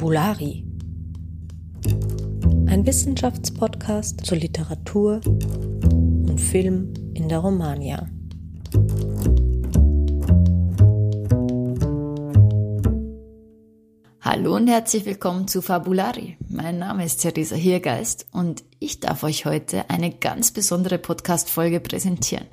Fabulari. Ein Wissenschaftspodcast zur Literatur und Film in der Romagna. Hallo und herzlich willkommen zu Fabulari. Mein Name ist Theresa Hiergeist und ich darf euch heute eine ganz besondere Podcast-Folge präsentieren.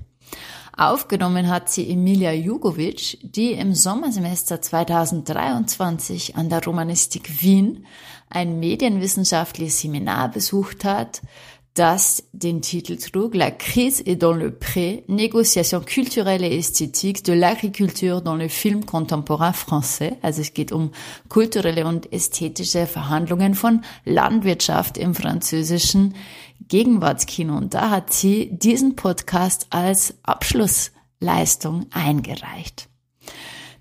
Aufgenommen hat sie Emilia Jugovic, die im Sommersemester 2023 an der Romanistik Wien ein medienwissenschaftliches Seminar besucht hat, das den Titel trug La crise est dans le pré, négociation culturelle et esthétique de l'agriculture dans le film contemporain français. Also es geht um kulturelle und ästhetische Verhandlungen von Landwirtschaft im französischen Gegenwartskino. Und da hat sie diesen Podcast als Abschlussleistung eingereicht.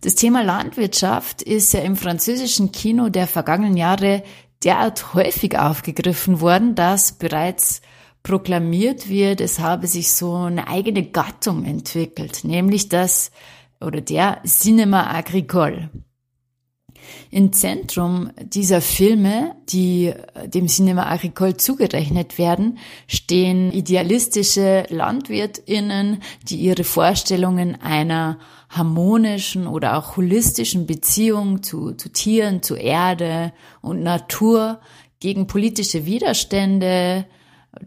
Das Thema Landwirtschaft ist ja im französischen Kino der vergangenen Jahre derart häufig aufgegriffen worden, dass bereits proklamiert wird, es habe sich so eine eigene Gattung entwickelt, nämlich das oder der Cinema Agricole. Im Zentrum dieser Filme, die dem Cinema Agricole zugerechnet werden, stehen idealistische Landwirtinnen, die ihre Vorstellungen einer harmonischen oder auch holistischen Beziehung zu, zu Tieren, zu Erde und Natur gegen politische Widerstände,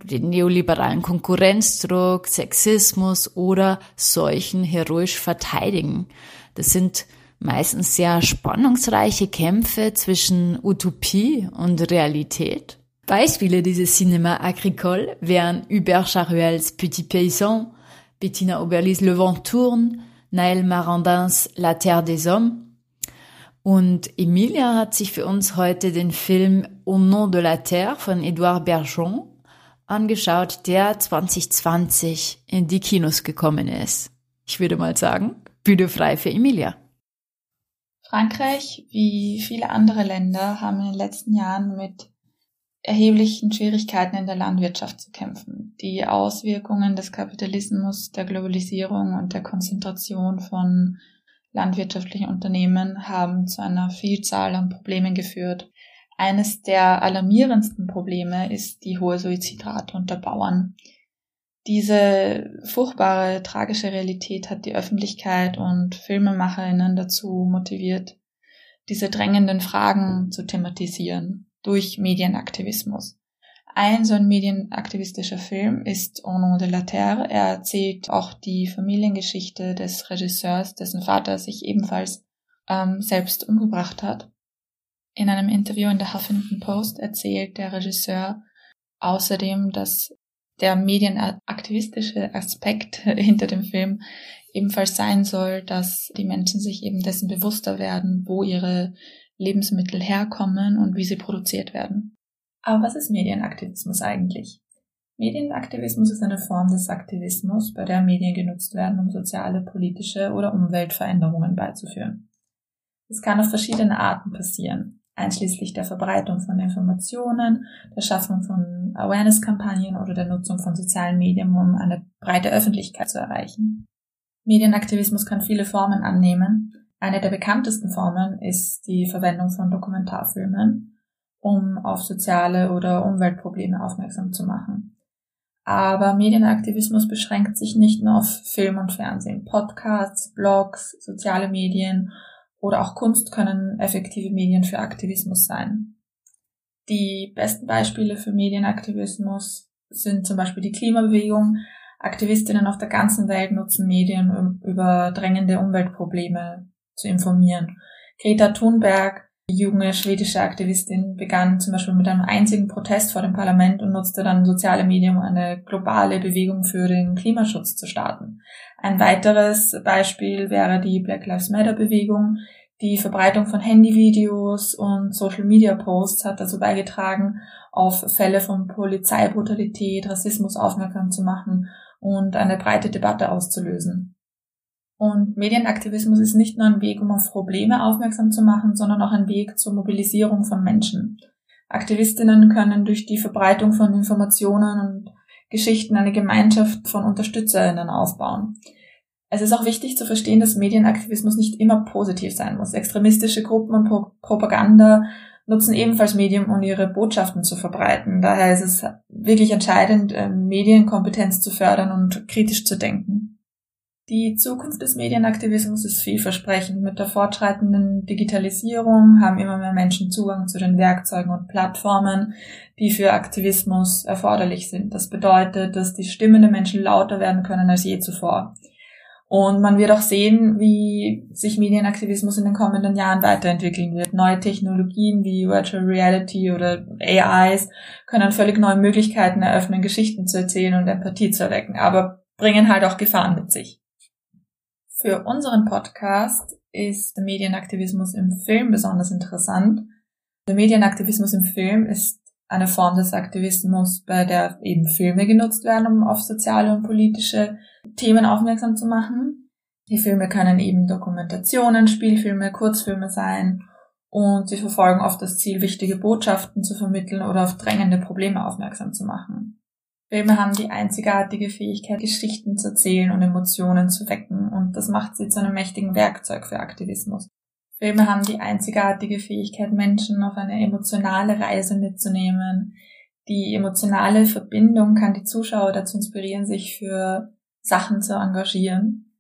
den neoliberalen Konkurrenzdruck, Sexismus oder Seuchen heroisch verteidigen. Das sind meistens sehr spannungsreiche Kämpfe zwischen Utopie und Realität. Beispiele dieses Cinema agricole wären Hubert Charuels Petit Paysan, Bettina Oberlis Le Vent Tourne, Naël Marandins La Terre des Hommes. Und Emilia hat sich für uns heute den Film Au nom de la Terre von Edouard Bergeon angeschaut, der 2020 in die Kinos gekommen ist. Ich würde mal sagen, Bühne frei für Emilia. Frankreich, wie viele andere Länder, haben in den letzten Jahren mit erheblichen Schwierigkeiten in der Landwirtschaft zu kämpfen. Die Auswirkungen des Kapitalismus, der Globalisierung und der Konzentration von landwirtschaftlichen Unternehmen haben zu einer Vielzahl an Problemen geführt. Eines der alarmierendsten Probleme ist die hohe Suizidrate unter Bauern. Diese furchtbare, tragische Realität hat die Öffentlichkeit und Filmemacherinnen dazu motiviert, diese drängenden Fragen zu thematisieren durch Medienaktivismus. Ein so ein medienaktivistischer Film ist Au de la Terre. Er erzählt auch die Familiengeschichte des Regisseurs, dessen Vater sich ebenfalls ähm, selbst umgebracht hat. In einem Interview in der Huffington Post erzählt der Regisseur außerdem, dass der medienaktivistische Aspekt hinter dem Film ebenfalls sein soll, dass die Menschen sich eben dessen bewusster werden, wo ihre Lebensmittel herkommen und wie sie produziert werden. Aber was ist Medienaktivismus eigentlich? Medienaktivismus ist eine Form des Aktivismus, bei der Medien genutzt werden, um soziale, politische oder Umweltveränderungen beizuführen. Es kann auf verschiedene Arten passieren einschließlich der Verbreitung von Informationen, der Schaffung von Awareness-Kampagnen oder der Nutzung von sozialen Medien, um eine breite Öffentlichkeit zu erreichen. Medienaktivismus kann viele Formen annehmen. Eine der bekanntesten Formen ist die Verwendung von Dokumentarfilmen, um auf soziale oder Umweltprobleme aufmerksam zu machen. Aber Medienaktivismus beschränkt sich nicht nur auf Film und Fernsehen. Podcasts, Blogs, soziale Medien oder auch Kunst können effektive Medien für Aktivismus sein. Die besten Beispiele für Medienaktivismus sind zum Beispiel die Klimabewegung. Aktivistinnen auf der ganzen Welt nutzen Medien, um über drängende Umweltprobleme zu informieren. Greta Thunberg, junge schwedische Aktivistin, begann zum Beispiel mit einem einzigen Protest vor dem Parlament und nutzte dann soziale Medien, um eine globale Bewegung für den Klimaschutz zu starten. Ein weiteres Beispiel wäre die Black Lives Matter Bewegung. Die Verbreitung von Handyvideos und Social Media Posts hat dazu beigetragen, auf Fälle von Polizeibrutalität, Rassismus aufmerksam zu machen und eine breite Debatte auszulösen. Und Medienaktivismus ist nicht nur ein Weg, um auf Probleme aufmerksam zu machen, sondern auch ein Weg zur Mobilisierung von Menschen. Aktivistinnen können durch die Verbreitung von Informationen und Geschichten eine Gemeinschaft von Unterstützerinnen aufbauen. Es ist auch wichtig zu verstehen, dass Medienaktivismus nicht immer positiv sein muss. Extremistische Gruppen und Pro Propaganda nutzen ebenfalls Medien, um ihre Botschaften zu verbreiten. Daher ist es wirklich entscheidend, ähm, Medienkompetenz zu fördern und kritisch zu denken. Die Zukunft des Medienaktivismus ist vielversprechend. Mit der fortschreitenden Digitalisierung haben immer mehr Menschen Zugang zu den Werkzeugen und Plattformen, die für Aktivismus erforderlich sind. Das bedeutet, dass die Stimmen der Menschen lauter werden können als je zuvor. Und man wird auch sehen, wie sich Medienaktivismus in den kommenden Jahren weiterentwickeln wird. Neue Technologien wie Virtual Reality oder AIs können völlig neue Möglichkeiten eröffnen, Geschichten zu erzählen und Empathie zu erwecken, aber bringen halt auch Gefahren mit sich. Für unseren Podcast ist Medienaktivismus im Film besonders interessant. Der Medienaktivismus im Film ist eine Form des Aktivismus, bei der eben Filme genutzt werden, um auf soziale und politische Themen aufmerksam zu machen. Die Filme können eben Dokumentationen, Spielfilme, Kurzfilme sein und sie verfolgen oft das Ziel, wichtige Botschaften zu vermitteln oder auf drängende Probleme aufmerksam zu machen. Filme haben die einzigartige Fähigkeit, Geschichten zu erzählen und Emotionen zu wecken und das macht sie zu einem mächtigen Werkzeug für Aktivismus. Filme haben die einzigartige Fähigkeit, Menschen auf eine emotionale Reise mitzunehmen. Die emotionale Verbindung kann die Zuschauer dazu inspirieren, sich für Sachen zu engagieren.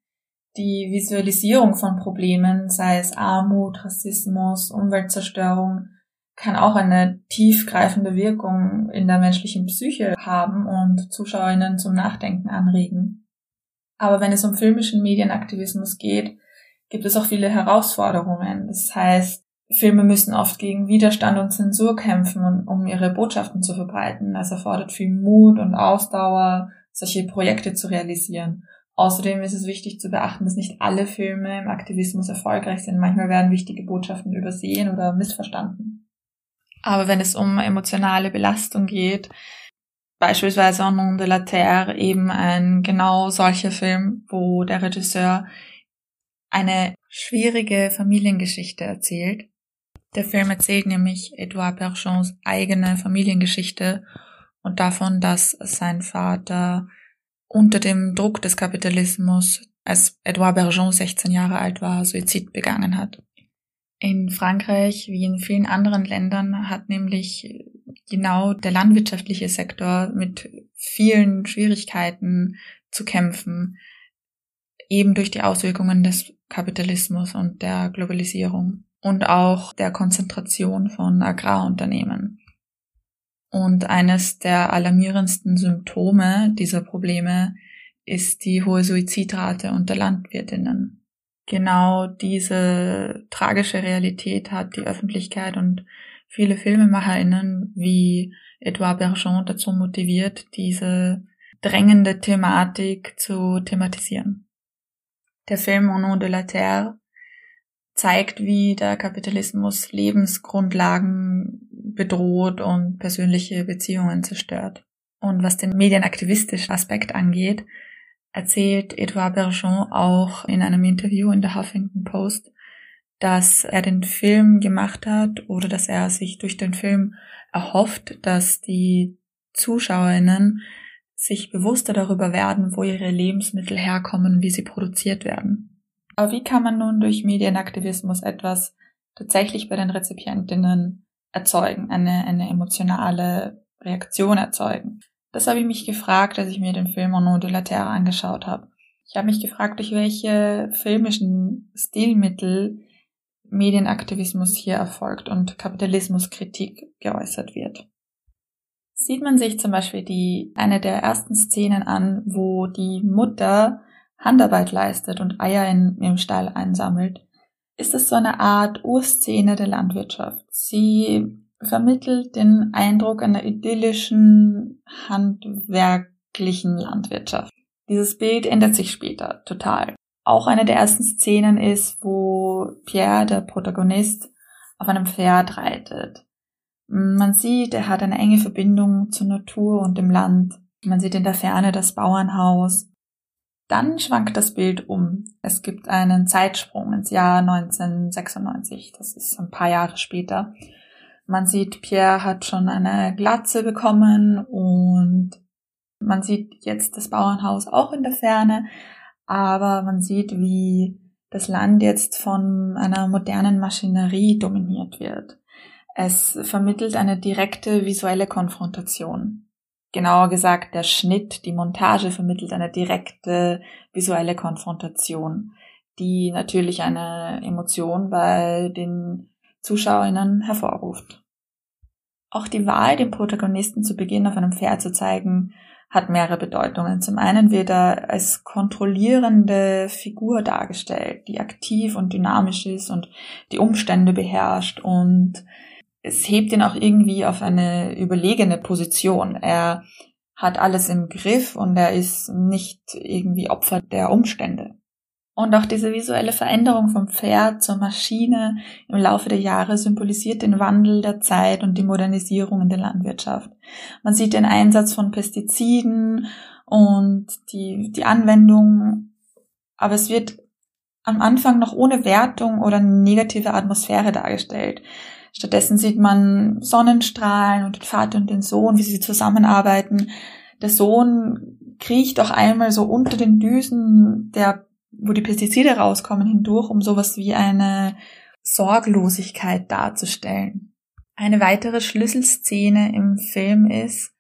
Die Visualisierung von Problemen, sei es Armut, Rassismus, Umweltzerstörung, kann auch eine tiefgreifende Wirkung in der menschlichen Psyche haben und Zuschauerinnen zum Nachdenken anregen. Aber wenn es um filmischen Medienaktivismus geht, gibt es auch viele Herausforderungen. Das heißt, Filme müssen oft gegen Widerstand und Zensur kämpfen, um ihre Botschaften zu verbreiten. Das erfordert viel Mut und Ausdauer, solche Projekte zu realisieren. Außerdem ist es wichtig zu beachten, dass nicht alle Filme im Aktivismus erfolgreich sind. Manchmal werden wichtige Botschaften übersehen oder missverstanden. Aber wenn es um emotionale Belastung geht, beispielsweise Nom de la Terre, eben ein genau solcher Film, wo der Regisseur eine schwierige Familiengeschichte erzählt. Der Film erzählt nämlich Edouard Bergeons eigene Familiengeschichte und davon, dass sein Vater unter dem Druck des Kapitalismus, als Edouard Bergeon 16 Jahre alt war, Suizid begangen hat. In Frankreich wie in vielen anderen Ländern hat nämlich genau der landwirtschaftliche Sektor mit vielen Schwierigkeiten zu kämpfen, eben durch die Auswirkungen des Kapitalismus und der Globalisierung und auch der Konzentration von Agrarunternehmen. Und eines der alarmierendsten Symptome dieser Probleme ist die hohe Suizidrate unter Landwirtinnen genau diese tragische Realität hat die Öffentlichkeit und viele FilmemacherInnen wie Edouard Bergeon dazu motiviert, diese drängende Thematik zu thematisieren. Der Film Au nom de la Terre zeigt, wie der Kapitalismus Lebensgrundlagen bedroht und persönliche Beziehungen zerstört. Und was den medienaktivistischen Aspekt angeht, erzählt Edouard Bergeon auch in einem Interview in der Huffington Post, dass er den Film gemacht hat oder dass er sich durch den Film erhofft, dass die Zuschauerinnen sich bewusster darüber werden, wo ihre Lebensmittel herkommen, wie sie produziert werden. Aber wie kann man nun durch Medienaktivismus etwas tatsächlich bei den Rezipientinnen erzeugen, eine, eine emotionale Reaktion erzeugen? Das habe ich mich gefragt, als ich mir den Film Mono de la Terre angeschaut habe. Ich habe mich gefragt, durch welche filmischen Stilmittel Medienaktivismus hier erfolgt und Kapitalismuskritik geäußert wird. Sieht man sich zum Beispiel die, eine der ersten Szenen an, wo die Mutter Handarbeit leistet und Eier in, im Stall einsammelt, ist es so eine Art Urszene der Landwirtschaft. Sie vermittelt den Eindruck einer idyllischen, handwerklichen Landwirtschaft. Dieses Bild ändert sich später total. Auch eine der ersten Szenen ist, wo Pierre, der Protagonist, auf einem Pferd reitet. Man sieht, er hat eine enge Verbindung zur Natur und dem Land. Man sieht in der Ferne das Bauernhaus. Dann schwankt das Bild um. Es gibt einen Zeitsprung ins Jahr 1996. Das ist ein paar Jahre später. Man sieht, Pierre hat schon eine Glatze bekommen und man sieht jetzt das Bauernhaus auch in der Ferne, aber man sieht, wie das Land jetzt von einer modernen Maschinerie dominiert wird. Es vermittelt eine direkte visuelle Konfrontation. Genauer gesagt, der Schnitt, die Montage vermittelt eine direkte visuelle Konfrontation, die natürlich eine Emotion bei den Zuschauerinnen hervorruft. Auch die Wahl, den Protagonisten zu Beginn auf einem Pferd zu zeigen, hat mehrere Bedeutungen. Zum einen wird er als kontrollierende Figur dargestellt, die aktiv und dynamisch ist und die Umstände beherrscht und es hebt ihn auch irgendwie auf eine überlegene Position. Er hat alles im Griff und er ist nicht irgendwie Opfer der Umstände. Und auch diese visuelle Veränderung vom Pferd zur Maschine im Laufe der Jahre symbolisiert den Wandel der Zeit und die Modernisierung in der Landwirtschaft. Man sieht den Einsatz von Pestiziden und die, die Anwendung, aber es wird am Anfang noch ohne Wertung oder negative Atmosphäre dargestellt. Stattdessen sieht man Sonnenstrahlen und den Vater und den Sohn, wie sie zusammenarbeiten. Der Sohn kriecht auch einmal so unter den Düsen der wo die Pestizide rauskommen, hindurch, um sowas wie eine Sorglosigkeit darzustellen. Eine weitere Schlüsselszene im Film ist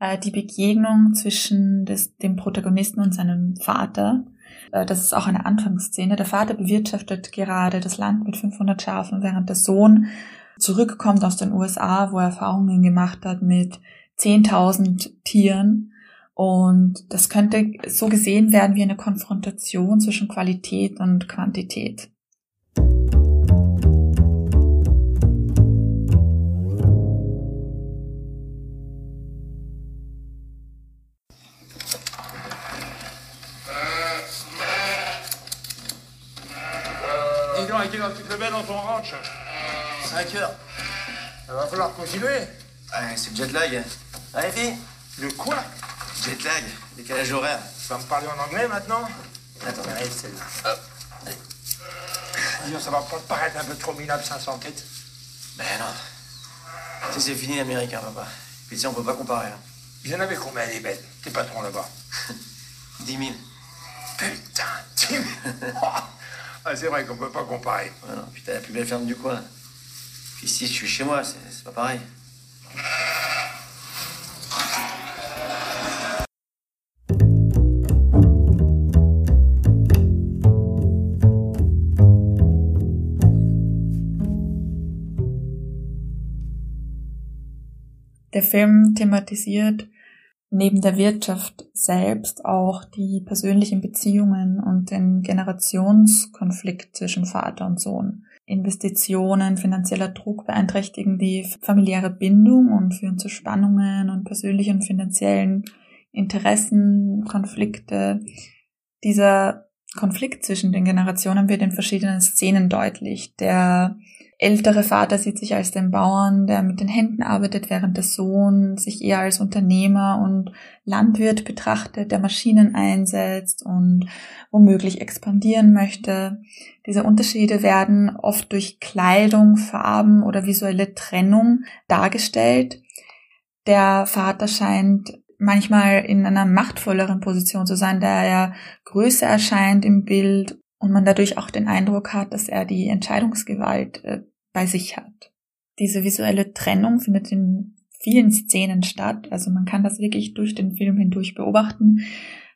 äh, die Begegnung zwischen des, dem Protagonisten und seinem Vater. Äh, das ist auch eine Anfangsszene. Der Vater bewirtschaftet gerade das Land mit 500 Schafen, während der Sohn zurückkommt aus den USA, wo er Erfahrungen gemacht hat mit 10.000 Tieren und das könnte so gesehen werden wie eine Konfrontation zwischen Qualität und Quantität. Dans ton ranch 5 heures. Il va falloir continuer. Ouais, c'est le jet lag. Allez, fille Le quoi Jet lag, décalage horaire. Tu vas me parler en anglais maintenant? Attends, allez, celle-là. Hop. Allez. Dis donc, ça va pas te paraître un peu trop minable 500 têtes Ben non. Tu sais, c'est fini l'américain, papa. Puis tu sais, on peut pas comparer. Hein. Ils en avaient combien les bêtes? Tes patrons là-bas 10 000. Putain, 10 000 Ah, c'est vrai qu'on peut pas comparer. Puis t'as la plus belle ferme du coin. Puis ici, je suis chez moi, c'est pas pareil. Der Film thematisiert neben der Wirtschaft selbst auch die persönlichen Beziehungen und den Generationskonflikt zwischen Vater und Sohn. Investitionen, finanzieller Druck beeinträchtigen die familiäre Bindung und führen zu Spannungen und persönlichen und finanziellen Interessen, Konflikte. Dieser Konflikt zwischen den Generationen wird in verschiedenen Szenen deutlich. Der ältere Vater sieht sich als den Bauern, der mit den Händen arbeitet, während der Sohn sich eher als Unternehmer und Landwirt betrachtet, der Maschinen einsetzt und womöglich expandieren möchte. Diese Unterschiede werden oft durch Kleidung, Farben oder visuelle Trennung dargestellt. Der Vater scheint manchmal in einer machtvolleren Position zu sein, da er größer erscheint im Bild und man dadurch auch den Eindruck hat, dass er die Entscheidungsgewalt äh, bei sich hat. Diese visuelle Trennung findet in vielen Szenen statt, also man kann das wirklich durch den Film hindurch beobachten.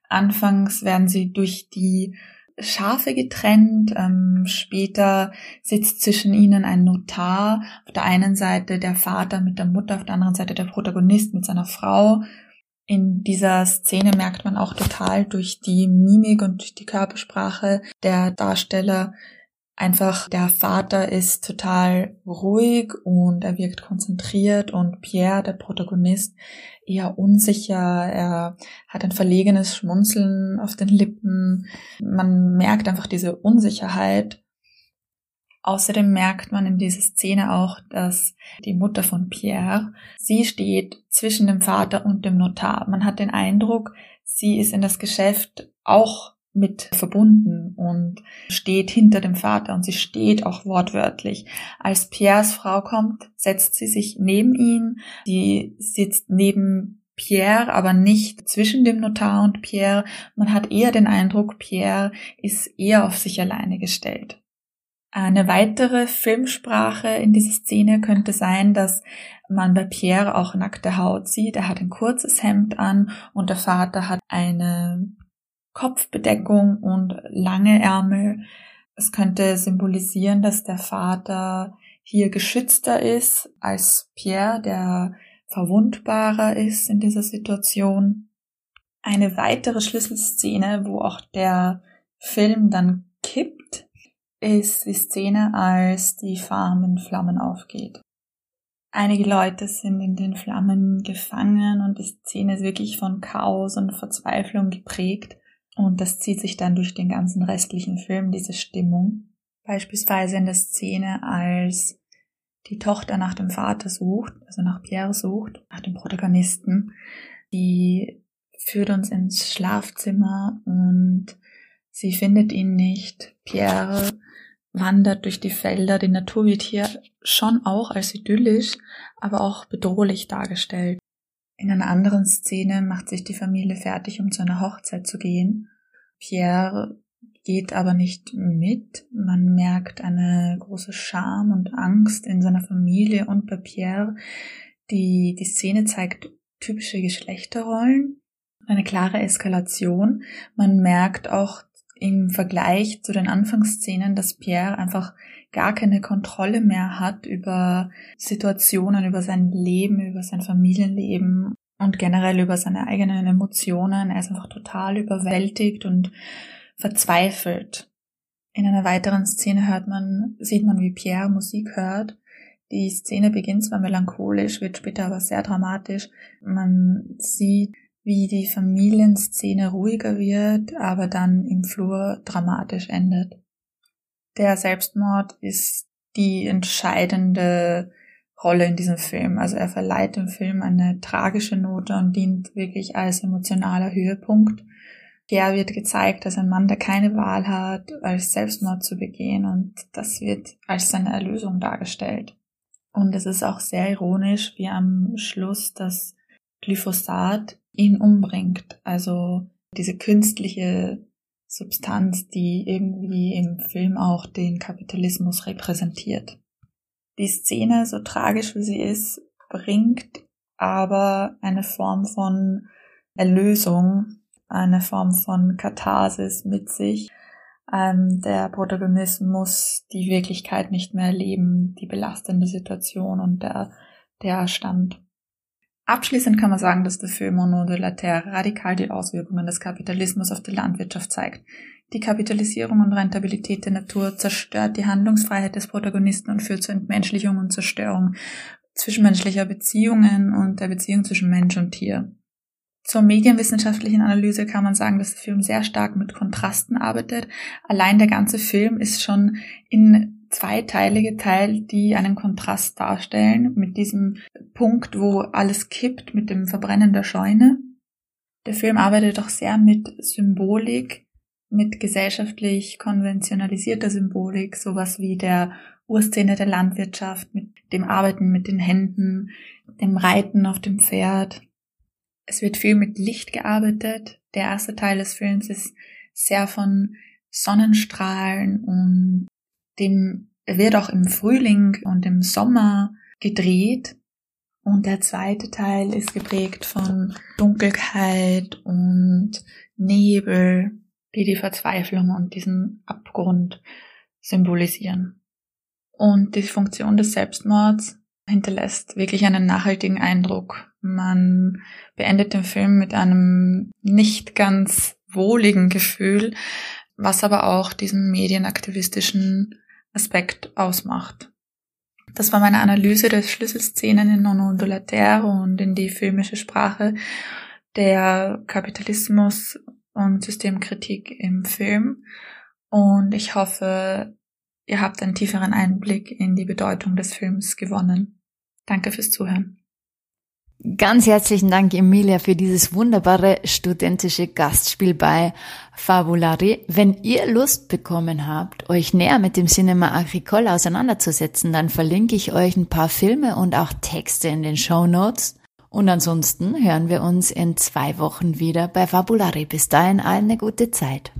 Anfangs werden sie durch die Schafe getrennt, ähm, später sitzt zwischen ihnen ein Notar, auf der einen Seite der Vater mit der Mutter, auf der anderen Seite der Protagonist mit seiner Frau. In dieser Szene merkt man auch total durch die Mimik und durch die Körpersprache der Darsteller, einfach der Vater ist total ruhig und er wirkt konzentriert und Pierre, der Protagonist, eher unsicher. Er hat ein verlegenes Schmunzeln auf den Lippen. Man merkt einfach diese Unsicherheit. Außerdem merkt man in dieser Szene auch, dass die Mutter von Pierre, sie steht zwischen dem Vater und dem Notar. Man hat den Eindruck, sie ist in das Geschäft auch mit verbunden und steht hinter dem Vater und sie steht auch wortwörtlich. Als Pierres Frau kommt, setzt sie sich neben ihn, sie sitzt neben Pierre, aber nicht zwischen dem Notar und Pierre. Man hat eher den Eindruck, Pierre ist eher auf sich alleine gestellt. Eine weitere Filmsprache in dieser Szene könnte sein, dass man bei Pierre auch nackte Haut sieht. Er hat ein kurzes Hemd an und der Vater hat eine Kopfbedeckung und lange Ärmel. Es könnte symbolisieren, dass der Vater hier geschützter ist als Pierre, der verwundbarer ist in dieser Situation. Eine weitere Schlüsselszene, wo auch der Film dann kippt, ist die Szene, als die Farm in Flammen aufgeht. Einige Leute sind in den Flammen gefangen und die Szene ist wirklich von Chaos und Verzweiflung geprägt. Und das zieht sich dann durch den ganzen restlichen Film, diese Stimmung. Beispielsweise in der Szene, als die Tochter nach dem Vater sucht, also nach Pierre sucht, nach dem Protagonisten, die führt uns ins Schlafzimmer und sie findet ihn nicht. Pierre wandert durch die Felder. Die Natur wird hier schon auch als idyllisch, aber auch bedrohlich dargestellt. In einer anderen Szene macht sich die Familie fertig, um zu einer Hochzeit zu gehen. Pierre geht aber nicht mit. Man merkt eine große Scham und Angst in seiner Familie und bei Pierre. Die, die Szene zeigt typische Geschlechterrollen, eine klare Eskalation. Man merkt auch im Vergleich zu den Anfangsszenen, dass Pierre einfach gar keine Kontrolle mehr hat über Situationen, über sein Leben, über sein Familienleben und generell über seine eigenen Emotionen. Er ist einfach total überwältigt und verzweifelt. In einer weiteren Szene hört man, sieht man, wie Pierre Musik hört. Die Szene beginnt zwar melancholisch, wird später aber sehr dramatisch. Man sieht, wie die Familienszene ruhiger wird, aber dann im Flur dramatisch endet. Der Selbstmord ist die entscheidende Rolle in diesem Film. Also er verleiht dem Film eine tragische Note und dient wirklich als emotionaler Höhepunkt. Pierre wird gezeigt als ein Mann, der keine Wahl hat, als Selbstmord zu begehen und das wird als seine Erlösung dargestellt. Und es ist auch sehr ironisch, wie am Schluss das Glyphosat ihn umbringt. Also diese künstliche Substanz, die irgendwie im Film auch den Kapitalismus repräsentiert. Die Szene, so tragisch wie sie ist, bringt aber eine Form von Erlösung, eine Form von Katharsis mit sich. Ähm, der Protagonist muss die Wirklichkeit nicht mehr erleben, die belastende Situation und der, der Stand. Abschließend kann man sagen, dass der Film Mono de la Terre radikal die Auswirkungen des Kapitalismus auf die Landwirtschaft zeigt. Die Kapitalisierung und Rentabilität der Natur zerstört die Handlungsfreiheit des Protagonisten und führt zur Entmenschlichung und Zerstörung zwischenmenschlicher Beziehungen und der Beziehung zwischen Mensch und Tier. Zur medienwissenschaftlichen Analyse kann man sagen, dass der Film sehr stark mit Kontrasten arbeitet. Allein der ganze Film ist schon in zwei Teile geteilt, die einen Kontrast darstellen mit diesem Punkt, wo alles kippt, mit dem Verbrennen der Scheune. Der Film arbeitet auch sehr mit Symbolik, mit gesellschaftlich konventionalisierter Symbolik, sowas wie der Urszene der Landwirtschaft, mit dem Arbeiten mit den Händen, dem Reiten auf dem Pferd. Es wird viel mit Licht gearbeitet. Der erste Teil des Films ist sehr von Sonnenstrahlen und dem wird auch im Frühling und im Sommer gedreht. Und der zweite Teil ist geprägt von Dunkelheit und Nebel, die die Verzweiflung und diesen Abgrund symbolisieren. Und die Funktion des Selbstmords hinterlässt wirklich einen nachhaltigen Eindruck. Man beendet den Film mit einem nicht ganz wohligen Gefühl, was aber auch diesen medienaktivistischen Aspekt ausmacht. Das war meine Analyse der Schlüsselszenen in Non Ondulatere und in die filmische Sprache der Kapitalismus und Systemkritik im Film. Und ich hoffe, ihr habt einen tieferen Einblick in die Bedeutung des Films gewonnen. Danke fürs Zuhören. Ganz herzlichen Dank, Emilia, für dieses wunderbare studentische Gastspiel bei Fabulari. Wenn ihr Lust bekommen habt, euch näher mit dem Cinema Agricole auseinanderzusetzen, dann verlinke ich euch ein paar Filme und auch Texte in den Show Notes. Und ansonsten hören wir uns in zwei Wochen wieder bei Fabulari. Bis dahin allen eine gute Zeit.